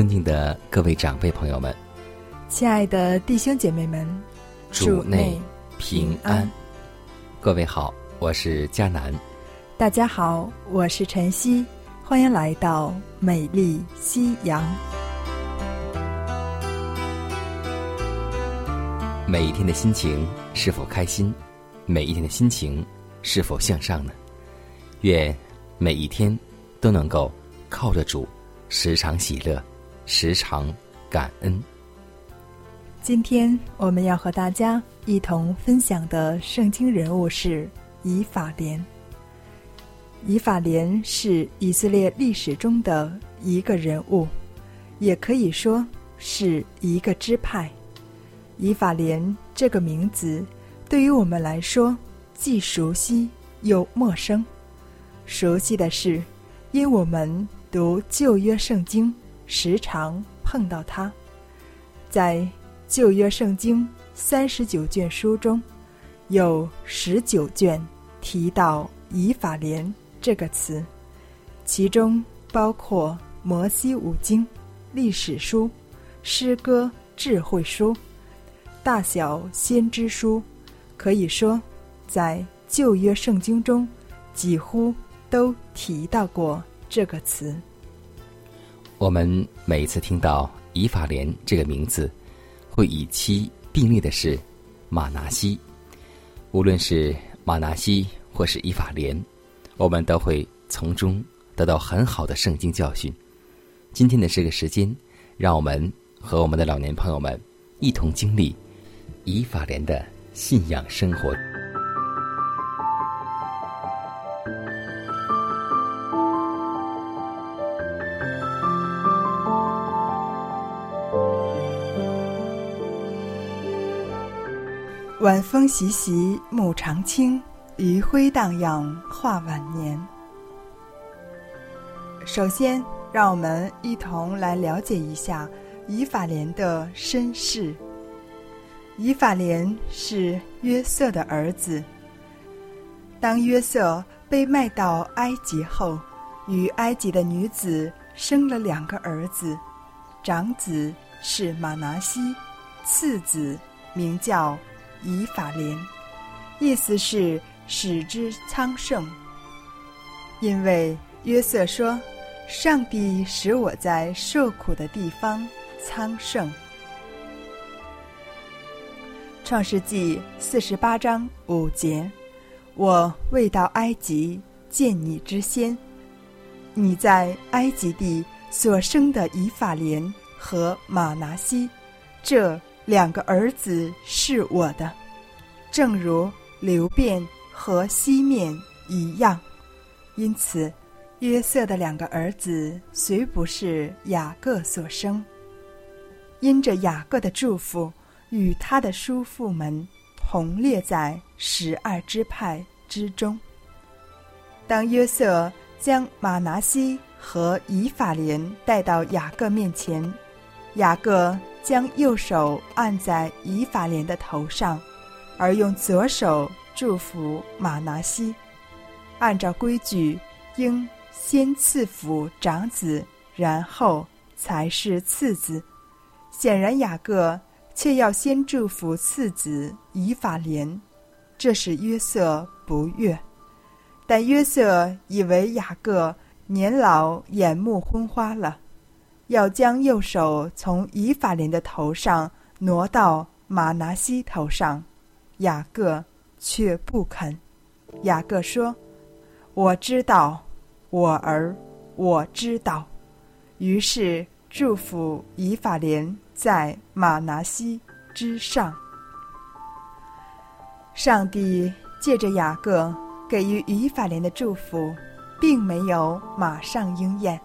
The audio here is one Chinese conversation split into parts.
尊敬的各位长辈朋友们，亲爱的弟兄姐妹们，主内平安。各位好，我是佳楠。大家好，我是晨曦，欢迎来到美丽夕阳。每一天的心情是否开心？每一天的心情是否向上呢？愿每一天都能够靠着主，时常喜乐。时常感恩。今天我们要和大家一同分享的圣经人物是以法莲。以法莲是以色列历史中的一个人物，也可以说是一个支派。以法莲这个名字对于我们来说既熟悉又陌生。熟悉的是，因我们读旧约圣经。时常碰到他，在旧约圣经三十九卷书中，有十九卷提到以法莲这个词，其中包括摩西五经、历史书、诗歌、智慧书、大小先知书，可以说，在旧约圣经中几乎都提到过这个词。我们每次听到以法莲这个名字，会以其并列的是马拿西。无论是马拿西或是以法莲，我们都会从中得到很好的圣经教训。今天的这个时间，让我们和我们的老年朋友们一同经历以法莲的信仰生活。晚风习习，暮长青，余晖荡漾，画晚年。首先，让我们一同来了解一下以法莲的身世。以法莲是约瑟的儿子。当约瑟被卖到埃及后，与埃及的女子生了两个儿子，长子是马拿西，次子名叫。以法莲，意思是使之昌盛。因为约瑟说：“上帝使我在受苦的地方昌盛。”创世纪四十八章五节：“我未到埃及见你之先，你在埃及地所生的以法莲和马拿西，这。”两个儿子是我的，正如流变和西面一样。因此，约瑟的两个儿子虽不是雅各所生，因着雅各的祝福，与他的叔父们同列在十二支派之中。当约瑟将马拿西和以法莲带到雅各面前，雅各。将右手按在以法莲的头上，而用左手祝福马拿西。按照规矩，应先赐福长子，然后才是次子。显然雅各却要先祝福次子以法莲，这使约瑟不悦。但约瑟以为雅各年老眼目昏花了。要将右手从以法莲的头上挪到马拿西头上，雅各却不肯。雅各说：“我知道，我儿，我知道。”于是祝福以法莲在马拿西之上。上帝借着雅各给予以法莲的祝福，并没有马上应验，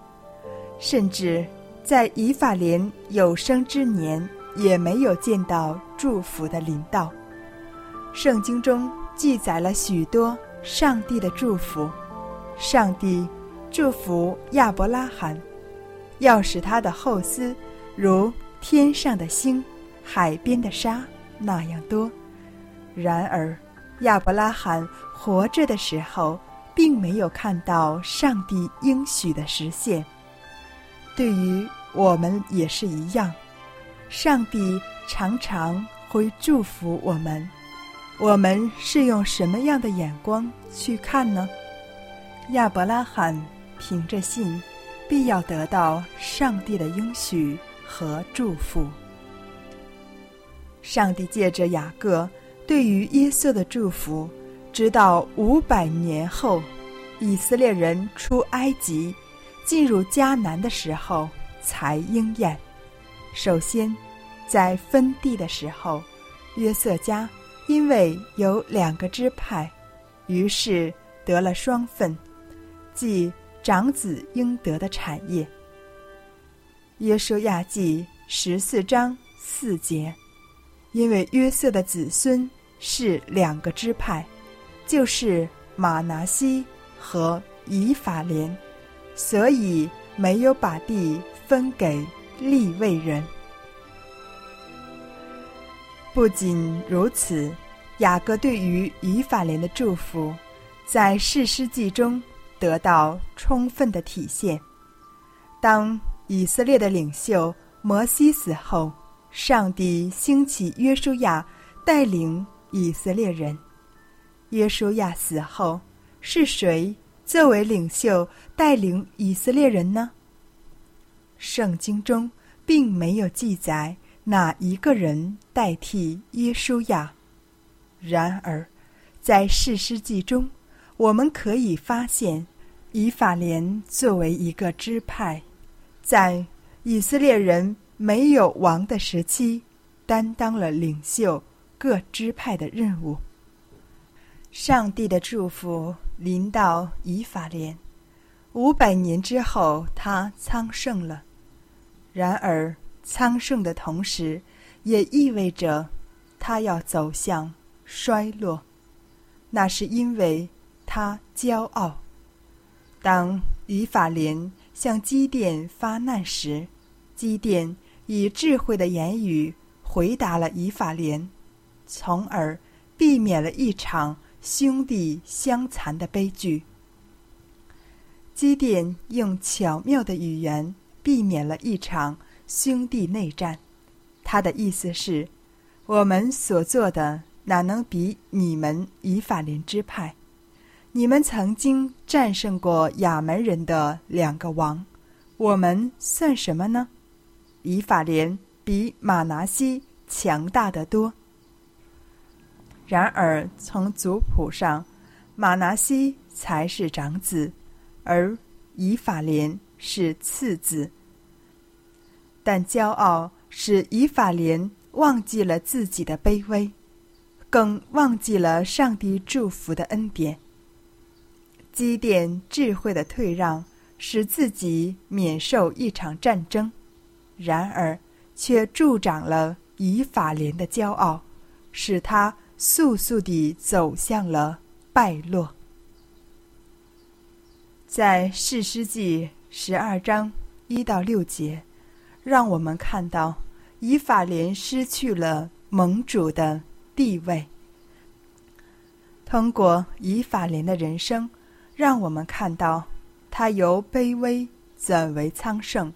甚至在以法莲有生之年也没有见到祝福的临到。圣经中记载了许多上帝的祝福，上帝祝福亚伯拉罕，要使他的后嗣如天上的星、海边的沙那样多。然而，亚伯拉罕活着的时候，并没有看到上帝应许的实现。对于我们也是一样，上帝常常会祝福我们。我们是用什么样的眼光去看呢？亚伯拉罕凭着信，必要得到上帝的应许和祝福。上帝借着雅各。对于耶稣的祝福，直到五百年后，以色列人出埃及、进入迦南的时候才应验。首先，在分地的时候，约瑟家因为有两个支派，于是得了双份，即长子应得的产业。约书亚记十四章四节。因为约瑟的子孙是两个支派，就是马拿西和以法莲，所以没有把地分给利未人。不仅如此，雅各对于以法莲的祝福，在士师记中得到充分的体现。当以色列的领袖摩西死后。上帝兴起约书亚带领以色列人。约书亚死后，是谁作为领袖带领以色列人呢？圣经中并没有记载哪一个人代替耶书亚。然而，在士师记中，我们可以发现，以法莲作为一个支派，在以色列人。没有王的时期，担当了领袖各支派的任务。上帝的祝福临到以法莲，五百年之后，他昌盛了。然而，昌盛的同时，也意味着他要走向衰落。那是因为他骄傲。当以法莲向基甸发难时，基甸。以智慧的言语回答了以法莲，从而避免了一场兄弟相残的悲剧。基甸用巧妙的语言避免了一场兄弟内战。他的意思是：我们所做的哪能比你们以法莲支派？你们曾经战胜过亚门人的两个王，我们算什么呢？以法莲比马拿西强大的多。然而，从族谱上，马拿西才是长子，而以法莲是次子。但骄傲使以法莲忘记了自己的卑微，更忘记了上帝祝福的恩典。积淀智慧的退让，使自己免受一场战争。然而，却助长了以法莲的骄傲，使他速速地走向了败落。在世师记十二章一到六节，让我们看到以法莲失去了盟主的地位。通过以法莲的人生，让我们看到他由卑微转为昌盛。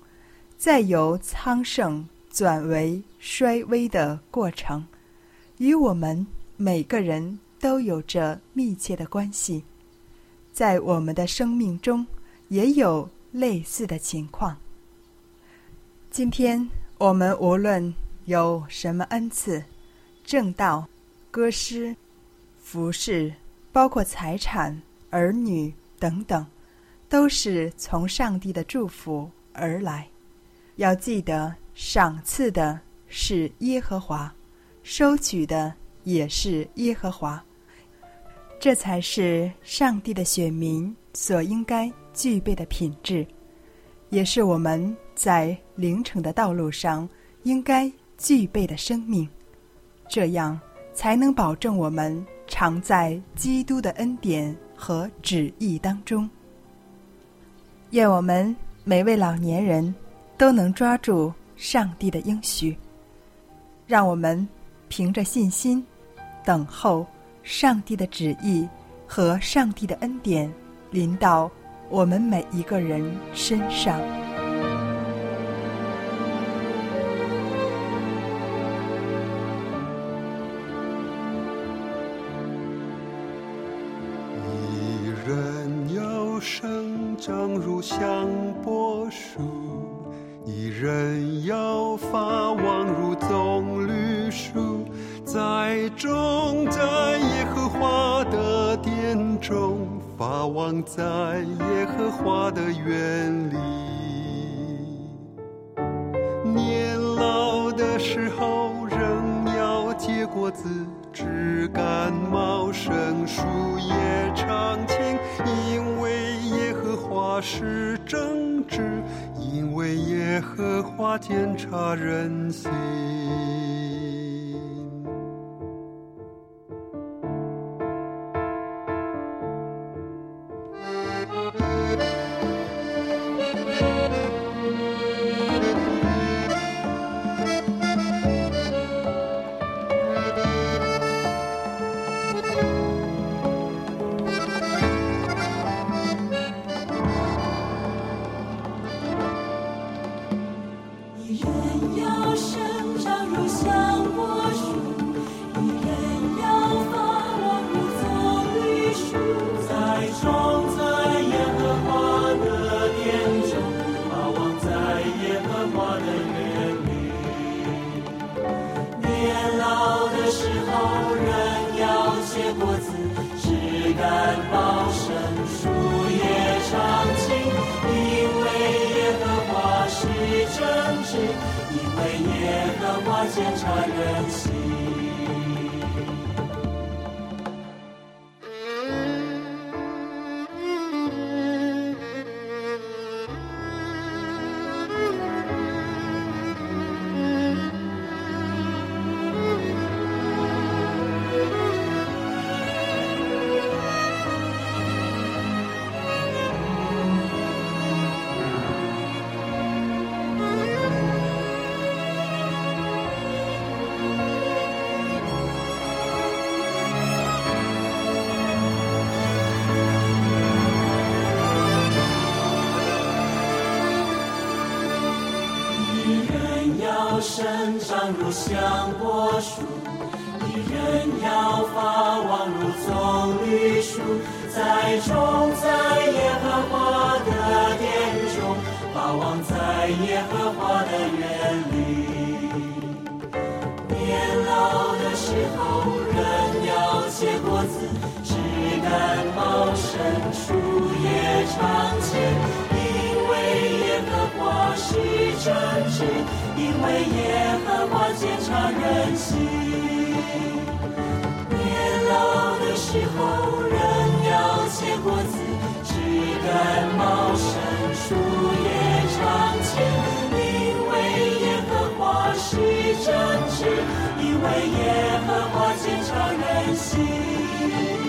再由昌盛转为衰微的过程，与我们每个人都有着密切的关系。在我们的生命中，也有类似的情况。今天我们无论有什么恩赐，正道、歌诗、服饰，包括财产、儿女等等，都是从上帝的祝福而来。要记得，赏赐的是耶和华，收取的也是耶和华。这才是上帝的选民所应该具备的品质，也是我们在灵程的道路上应该具备的生命。这样才能保证我们常在基督的恩典和旨意当中。愿我们每位老年人都能抓住上帝的应许，让我们凭着信心等候。上帝的旨意和上帝的恩典临到我们每一个人身上。一人要生长如香柏树，一人要发旺如棕。在种在耶和华的殿中，发旺在耶和华的园里。年老的时候仍要结果子，枝干茂盛，树叶常青。因为耶和华是正直，因为耶和华检察人心。果子，枝干茂盛，树叶常青。因为耶和华是真直，因为耶和华检查人心。生长如香柏树，一人要发旺如棕榈树，栽种在耶和华的殿中，发旺在耶和华的园里。年老的时候，人要结果子，枝干茂盛，树叶常青，因为耶和华是正直。因为耶和华检察人心，年老的时候人要结果子，枝干茂盛，树叶常青。因为耶和华是正直，因为耶和华检察人心。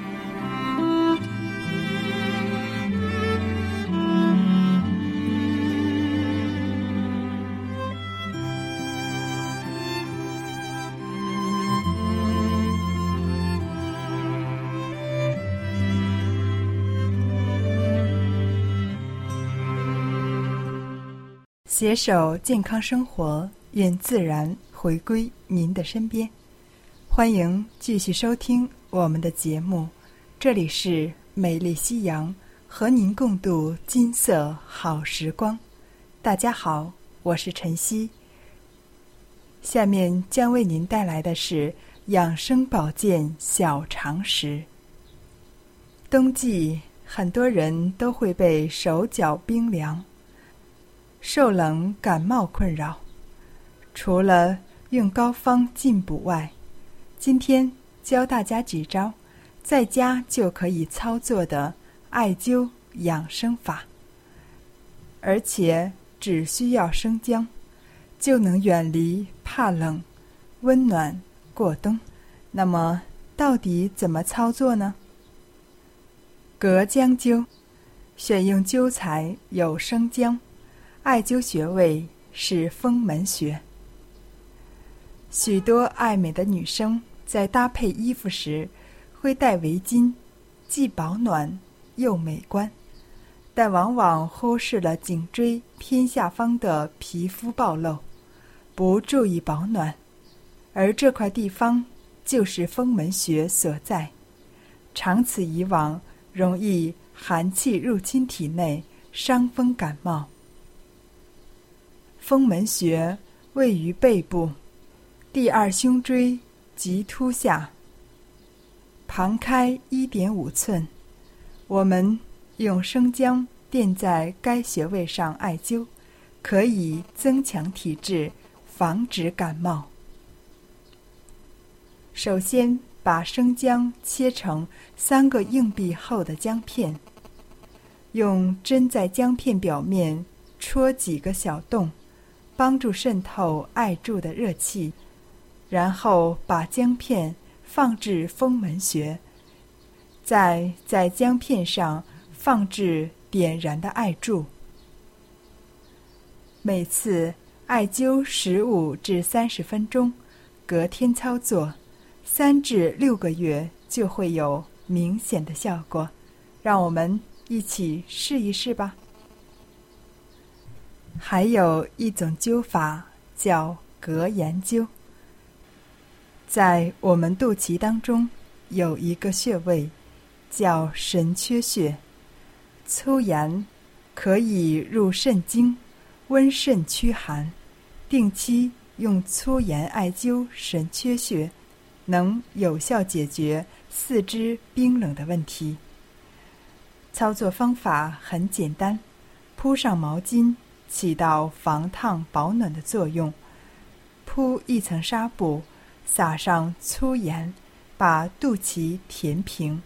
携手健康生活，愿自然回归您的身边。欢迎继续收听我们的节目，这里是美丽夕阳，和您共度金色好时光。大家好，我是晨曦。下面将为您带来的是养生保健小常识。冬季，很多人都会被手脚冰凉。受冷感冒困扰，除了用膏方进补外，今天教大家几招在家就可以操作的艾灸养生法，而且只需要生姜，就能远离怕冷、温暖过冬。那么，到底怎么操作呢？隔姜灸，选用灸材有生姜。艾灸穴位是风门穴。许多爱美的女生在搭配衣服时会戴围巾，既保暖又美观，但往往忽视了颈椎偏下方的皮肤暴露，不注意保暖，而这块地方就是风门穴所在，长此以往，容易寒气入侵体内，伤风感冒。风门穴位于背部，第二胸椎棘突下，旁开一点五寸。我们用生姜垫在该穴位上艾灸，可以增强体质，防止感冒。首先，把生姜切成三个硬币厚的姜片，用针在姜片表面戳几个小洞。帮助渗透艾柱的热气，然后把姜片放置风门穴，再在姜片上放置点燃的艾柱。每次艾灸十五至三十分钟，隔天操作，三至六个月就会有明显的效果。让我们一起试一试吧。还有一种灸法叫隔炎灸，在我们肚脐当中有一个穴位叫神阙穴，粗盐可以入肾经，温肾驱寒。定期用粗盐艾灸神阙穴，能有效解决四肢冰冷的问题。操作方法很简单，铺上毛巾。起到防烫保暖的作用。铺一层纱布，撒上粗盐，把肚脐填平，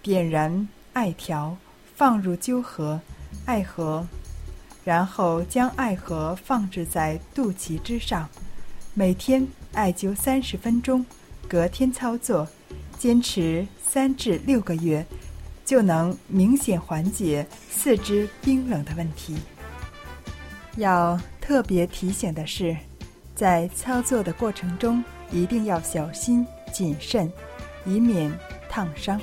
点燃艾条，放入灸盒，艾盒，然后将艾盒放置在肚脐之上，每天艾灸三十分钟，隔天操作，坚持三至六个月，就能明显缓解四肢冰冷的问题。要特别提醒的是，在操作的过程中一定要小心谨慎，以免烫伤。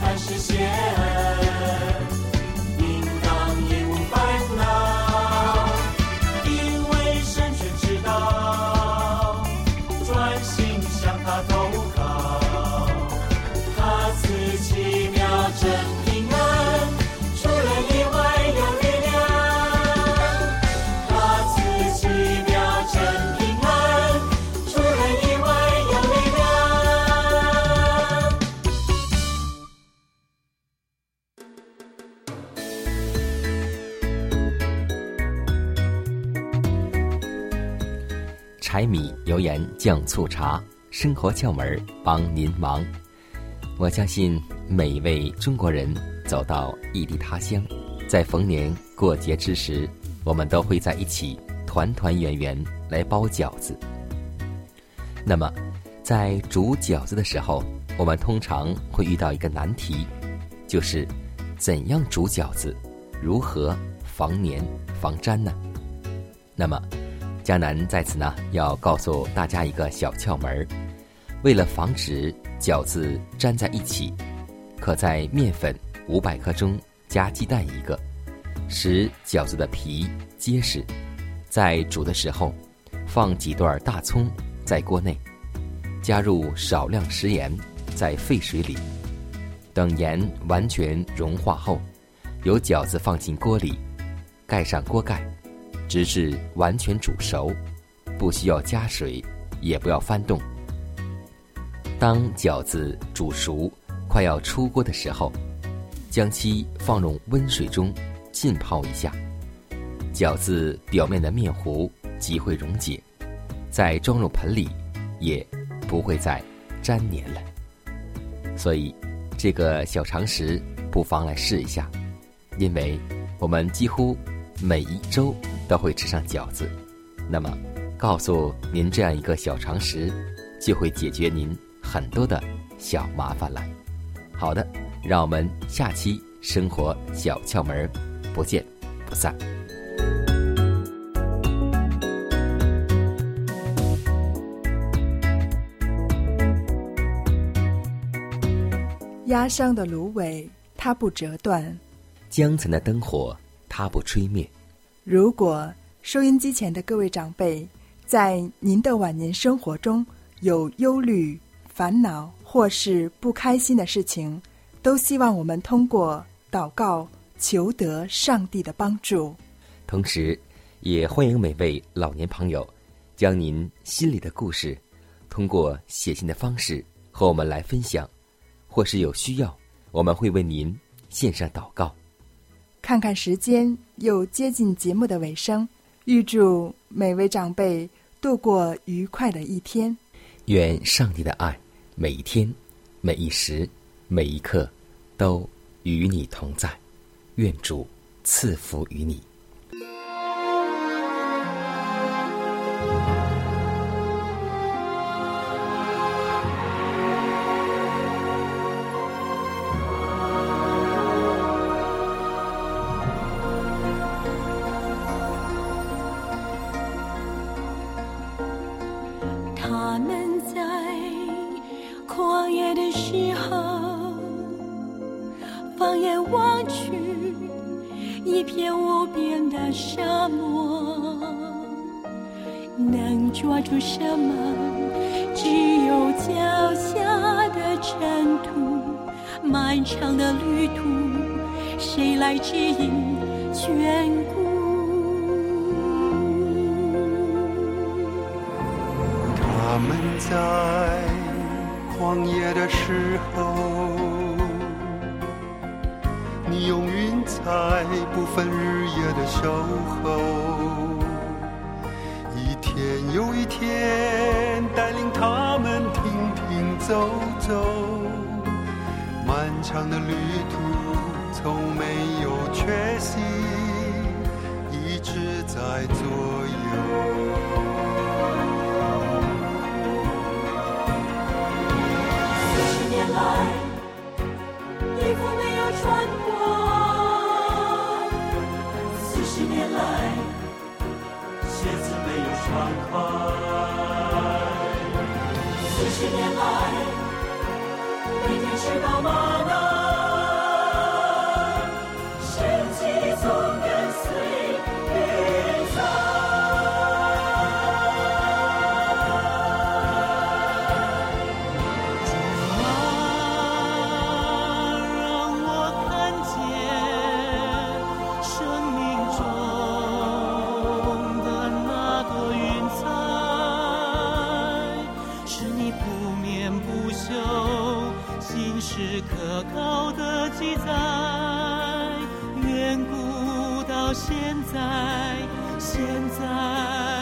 凡事谢酱醋茶，生活窍门帮您忙。我相信每一位中国人走到异地他乡，在逢年过节之时，我们都会在一起团团圆圆来包饺子。那么，在煮饺子的时候，我们通常会遇到一个难题，就是怎样煮饺子，如何防粘防粘呢？那么，江南在此呢要告诉大家一个小窍门儿，为了防止饺子粘在一起，可在面粉五百克中加鸡蛋一个，使饺子的皮结实。在煮的时候，放几段大葱在锅内，加入少量食盐，在沸水里，等盐完全融化后，由饺子放进锅里，盖上锅盖。直至完全煮熟，不需要加水，也不要翻动。当饺子煮熟，快要出锅的时候，将其放入温水中浸泡一下，饺子表面的面糊即会溶解，再装入盆里，也不会再粘黏了。所以，这个小常识不妨来试一下，因为我们几乎每一周。都会吃上饺子，那么，告诉您这样一个小常识，就会解决您很多的小麻烦了。好的，让我们下期生活小窍门不见不散。压伤的芦苇，它不折断；江城的灯火，它不吹灭。如果收音机前的各位长辈，在您的晚年生活中有忧虑、烦恼或是不开心的事情，都希望我们通过祷告求得上帝的帮助。同时，也欢迎每位老年朋友，将您心里的故事，通过写信的方式和我们来分享，或是有需要，我们会为您献上祷告。看看时间，又接近节目的尾声，预祝每位长辈度过愉快的一天。愿上帝的爱每一天、每一时、每一刻都与你同在。愿主赐福于你。他们在旷野的时候放眼望去一片无边的沙漠能抓住什么？只有脚下的尘土漫长的旅途谁来指引？全的时候你用云彩不分日夜的守候一天又一天带领他们停停走走漫长的旅途从没有缺席一直在左右来，衣服没有穿过。四十年来，鞋子没有穿坏。四十年来，每天吃饱吗？是可靠的记载，远古到现在，现在。